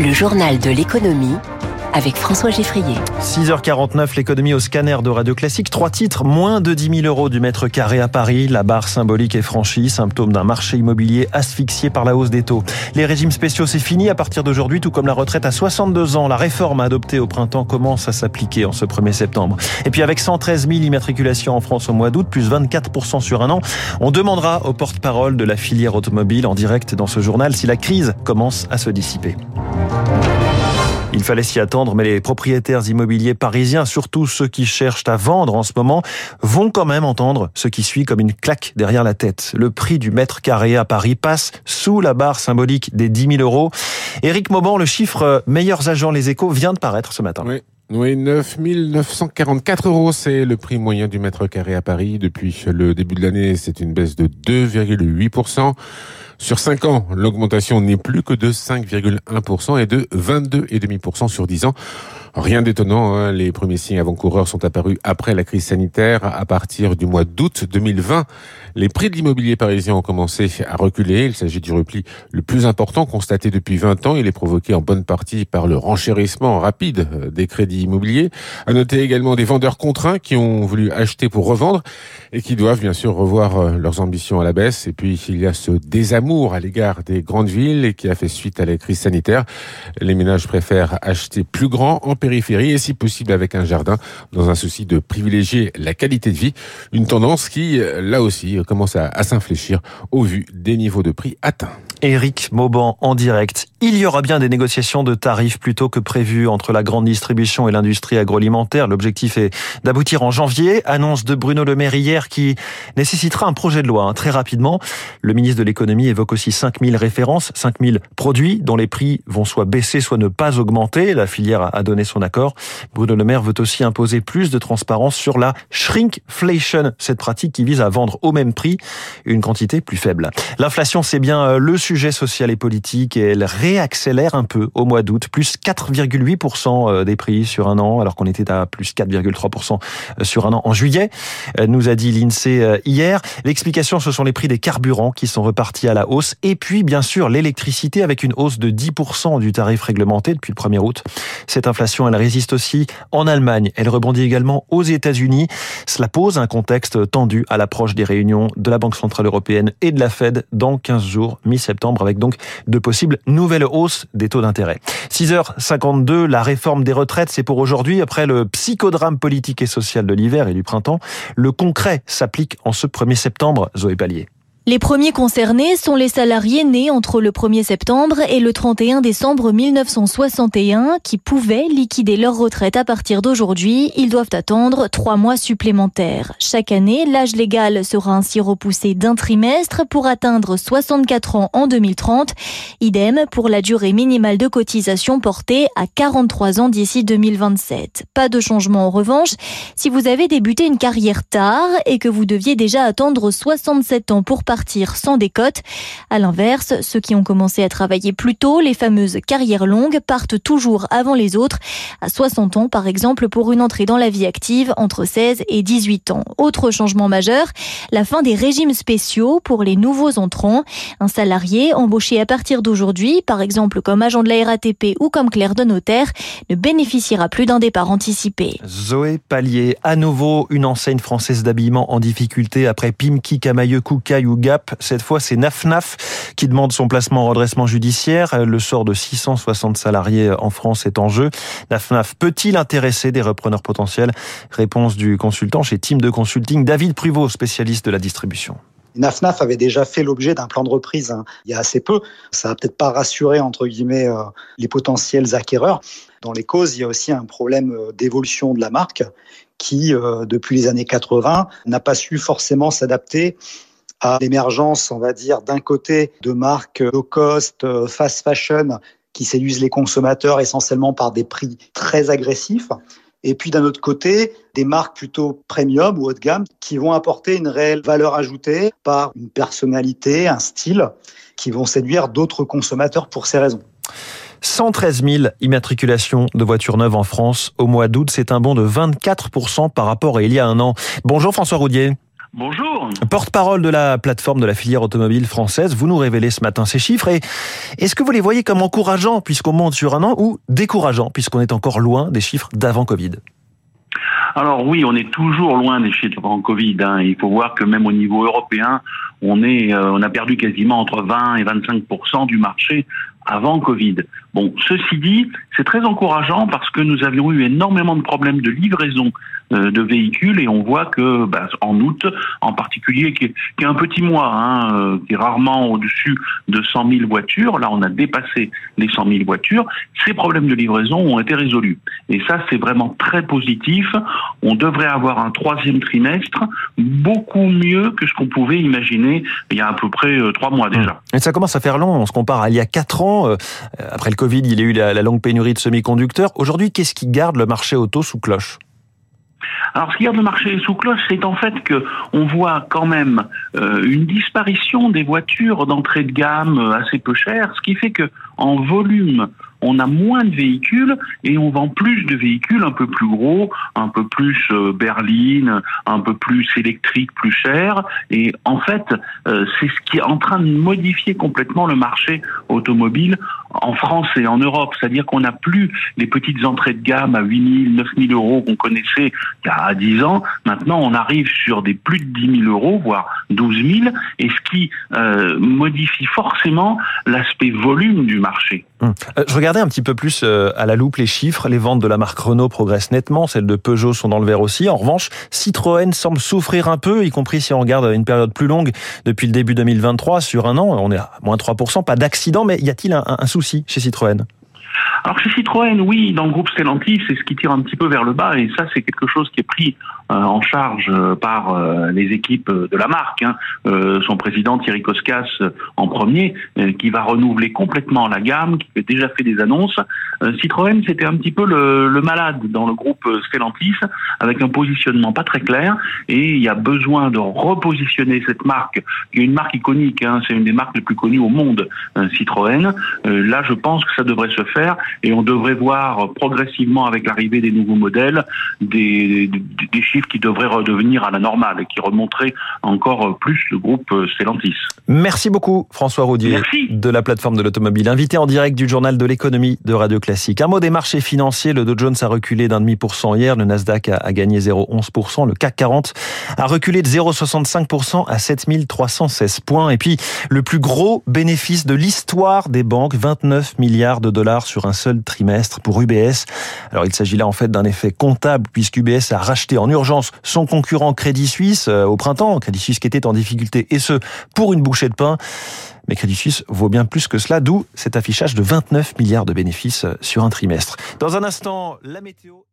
Le journal de l'économie avec François Geffrier. 6h49, l'économie au scanner de Radio Classique. Trois titres, moins de 10 000 euros du mètre carré à Paris. La barre symbolique est franchie, symptôme d'un marché immobilier asphyxié par la hausse des taux. Les régimes spéciaux, c'est fini à partir d'aujourd'hui, tout comme la retraite à 62 ans. La réforme adoptée au printemps commence à s'appliquer en ce 1er septembre. Et puis avec 113 000 immatriculations en France au mois d'août, plus 24% sur un an, on demandera au porte-parole de la filière automobile en direct dans ce journal si la crise commence à se dissiper. Il fallait s'y attendre, mais les propriétaires immobiliers parisiens, surtout ceux qui cherchent à vendre en ce moment, vont quand même entendre ce qui suit comme une claque derrière la tête. Le prix du mètre carré à Paris passe sous la barre symbolique des 10 000 euros. Éric Mauban, le chiffre meilleurs agents Les Échos vient de paraître ce matin. Oui, 9 944 euros, c'est le prix moyen du mètre carré à Paris. Depuis le début de l'année, c'est une baisse de 2,8%. Sur 5 ans, l'augmentation n'est plus que de 5,1% et de 22,5% sur 10 ans. Rien d'étonnant, hein. les premiers signes avant-coureurs sont apparus après la crise sanitaire. À partir du mois d'août 2020, les prix de l'immobilier parisien ont commencé à reculer. Il s'agit du repli le plus important constaté depuis 20 ans. Il est provoqué en bonne partie par le renchérissement rapide euh, des crédits immobiliers. À noter également des vendeurs contraints qui ont voulu acheter pour revendre et qui doivent bien sûr revoir euh, leurs ambitions à la baisse. Et puis il y a ce désamour à l'égard des grandes villes qui a fait suite à la crise sanitaire. Les ménages préfèrent acheter plus grand en périphérie et si possible avec un jardin dans un souci de privilégier la qualité de vie. Une tendance qui, euh, là aussi, commence à, s'infléchir au vu des niveaux de prix atteints. Éric Mauban en direct. Il y aura bien des négociations de tarifs plutôt que prévu entre la grande distribution et l'industrie agroalimentaire. L'objectif est d'aboutir en janvier. Annonce de Bruno Le Maire hier qui nécessitera un projet de loi hein, très rapidement. Le ministre de l'économie évoque aussi 5000 références, 5000 produits dont les prix vont soit baisser, soit ne pas augmenter. La filière a donné son accord. Bruno Le Maire veut aussi imposer plus de transparence sur la shrinkflation, cette pratique qui vise à vendre au même prix une quantité plus faible. L'inflation, c'est bien euh, le sujet social et politique et elle réaccélère un peu au mois d'août, plus 4,8% euh, des prix sur un an, alors qu'on était à plus 4,3% euh, sur un an en juillet, nous a dit l'INSEE hier. L'explication, ce sont les prix des carburants qui sont repartis à la hausse et puis bien sûr l'électricité avec une hausse de 10% du tarif réglementé depuis le 1er août. Cette inflation, elle résiste aussi en Allemagne. Elle rebondit également aux États-Unis. Cela pose un contexte tendu à l'approche des réunions de la Banque Centrale Européenne et de la Fed dans 15 jours, mi-septembre avec donc de possibles nouvelles hausses des taux d'intérêt. 6h52, la réforme des retraites, c'est pour aujourd'hui. Après le psychodrame politique et social de l'hiver et du printemps, le concret s'applique en ce 1er septembre, Zoé Pallier. Les premiers concernés sont les salariés nés entre le 1er septembre et le 31 décembre 1961 qui pouvaient liquider leur retraite à partir d'aujourd'hui. Ils doivent attendre trois mois supplémentaires. Chaque année, l'âge légal sera ainsi repoussé d'un trimestre pour atteindre 64 ans en 2030. Idem pour la durée minimale de cotisation portée à 43 ans d'ici 2027. Pas de changement en revanche si vous avez débuté une carrière tard et que vous deviez déjà attendre 67 ans pour partir partir sans décote. À l'inverse, ceux qui ont commencé à travailler plus tôt, les fameuses carrières longues, partent toujours avant les autres, à 60 ans par exemple, pour une entrée dans la vie active entre 16 et 18 ans. Autre changement majeur, la fin des régimes spéciaux pour les nouveaux entrants. Un salarié embauché à partir d'aujourd'hui, par exemple comme agent de la RATP ou comme clerc de notaire, ne bénéficiera plus d'un départ anticipé. Zoé Pallier, à nouveau une enseigne française d'habillement en difficulté après Pimki, Camailleux, Koukaï ou cette fois, c'est NAFNAF qui demande son placement en redressement judiciaire. Le sort de 660 salariés en France est en jeu. NAFNAF peut-il intéresser des repreneurs potentiels? Réponse du consultant chez Team de Consulting, David Pruvot, spécialiste de la distribution. NAFNAF avait déjà fait l'objet d'un plan de reprise hein, il y a assez peu. Ça n'a peut-être pas rassuré, entre guillemets, euh, les potentiels acquéreurs. Dans les causes, il y a aussi un problème euh, d'évolution de la marque qui, euh, depuis les années 80, n'a pas su forcément s'adapter à l'émergence, on va dire, d'un côté de marques low cost, euh, fast fashion, qui séduisent les consommateurs essentiellement par des prix très agressifs. Et puis d'un autre côté, des marques plutôt premium ou haut de gamme qui vont apporter une réelle valeur ajoutée par une personnalité, un style, qui vont séduire d'autres consommateurs pour ces raisons. 113 000 immatriculations de voitures neuves en France au mois d'août. C'est un bond de 24 par rapport à il y a un an. Bonjour François Roudier. Bonjour. Porte-parole de la plateforme de la filière automobile française, vous nous révélez ce matin ces chiffres. Et est-ce que vous les voyez comme encourageants puisqu'on monte sur un an ou décourageants puisqu'on est encore loin des chiffres d'avant Covid? Alors oui, on est toujours loin des chiffres avant Covid. Hein. Il faut voir que même au niveau européen, on est, euh, on a perdu quasiment entre 20 et 25% du marché avant Covid. Bon, ceci dit, c'est très encourageant parce que nous avions eu énormément de problèmes de livraison euh, de véhicules et on voit que bah, en août, en particulier, qui est, un petit mois, hein, euh, qui est rarement au-dessus de 100 000 voitures, là on a dépassé les 100 000 voitures, ces problèmes de livraison ont été résolus. Et ça, c'est vraiment très positif. On devrait avoir un troisième trimestre beaucoup mieux que ce qu'on pouvait imaginer il y a à peu près euh, trois mois déjà. Et ça commence à faire long. On se compare à il y a quatre ans. Après le Covid, il y a eu la, la longue pénurie de semi-conducteurs. Aujourd'hui, qu'est-ce qui garde le marché auto sous cloche? Alors, ce qui garde le marché sous cloche, c'est en fait que on voit quand même euh, une disparition des voitures d'entrée de gamme euh, assez peu chères, ce qui fait que en volume, on a moins de véhicules et on vend plus de véhicules un peu plus gros, un peu plus euh, berline, un peu plus électrique, plus cher. Et en fait, c'est ce qui est en train de modifier complètement le marché automobile en France et en Europe. C'est-à-dire qu'on n'a plus les petites entrées de gamme à 8 000, 9 000 euros qu'on connaissait il y a 10 ans. Maintenant, on arrive sur des plus de 10 000 euros, voire 12 000, et ce qui euh, modifie forcément l'aspect volume du marché. Hum. Euh, je regardais un petit peu plus euh, à la loupe les chiffres. Les ventes de la marque Renault progressent nettement, celles de Peugeot sont dans le vert aussi. En revanche, Citroën semble souffrir un peu, y compris si on regarde une période plus longue depuis le début 2023. Sur un an, on est à moins 3%, pas d'accident, mais y a-t-il un, un souci chez Citroën alors chez Citroën, oui, dans le groupe Stellantis, c'est ce qui tire un petit peu vers le bas, et ça c'est quelque chose qui est pris euh, en charge euh, par euh, les équipes de la marque. Hein. son président Thierry Koskas en premier, qui va renouveler complètement la gamme, qui a déjà fait des annonces. Citroën, c'était un petit peu le, malade dans le groupe Stellantis, avec un positionnement pas très clair, et il y a besoin de repositionner cette marque, qui est une marque iconique, hein, c'est une des marques les plus connues au monde, Citroën. là, je pense que ça devrait se faire, et on devrait voir progressivement, avec l'arrivée des nouveaux modèles, des, des, des chiffres qui devrait redevenir à la normale et qui remonterait encore plus le groupe Stellantis. Merci beaucoup François Roudier de la plateforme de l'automobile, invité en direct du journal de l'économie de Radio Classique. Un mot des marchés financiers, le Dow Jones a reculé d'un demi pour cent hier, le Nasdaq a gagné 0,11%, le CAC 40 a reculé de 0,65% à 7316 points. Et puis le plus gros bénéfice de l'histoire des banques, 29 milliards de dollars sur un seul trimestre pour UBS. Alors il s'agit là en fait d'un effet comptable puisqu'UBS a racheté en urgence son concurrent Crédit Suisse euh, au printemps, Crédit Suisse qui était en difficulté, et ce, pour une bouchée de pain. Mais Crédit Suisse vaut bien plus que cela, d'où cet affichage de 29 milliards de bénéfices sur un trimestre. Dans un instant, la météo...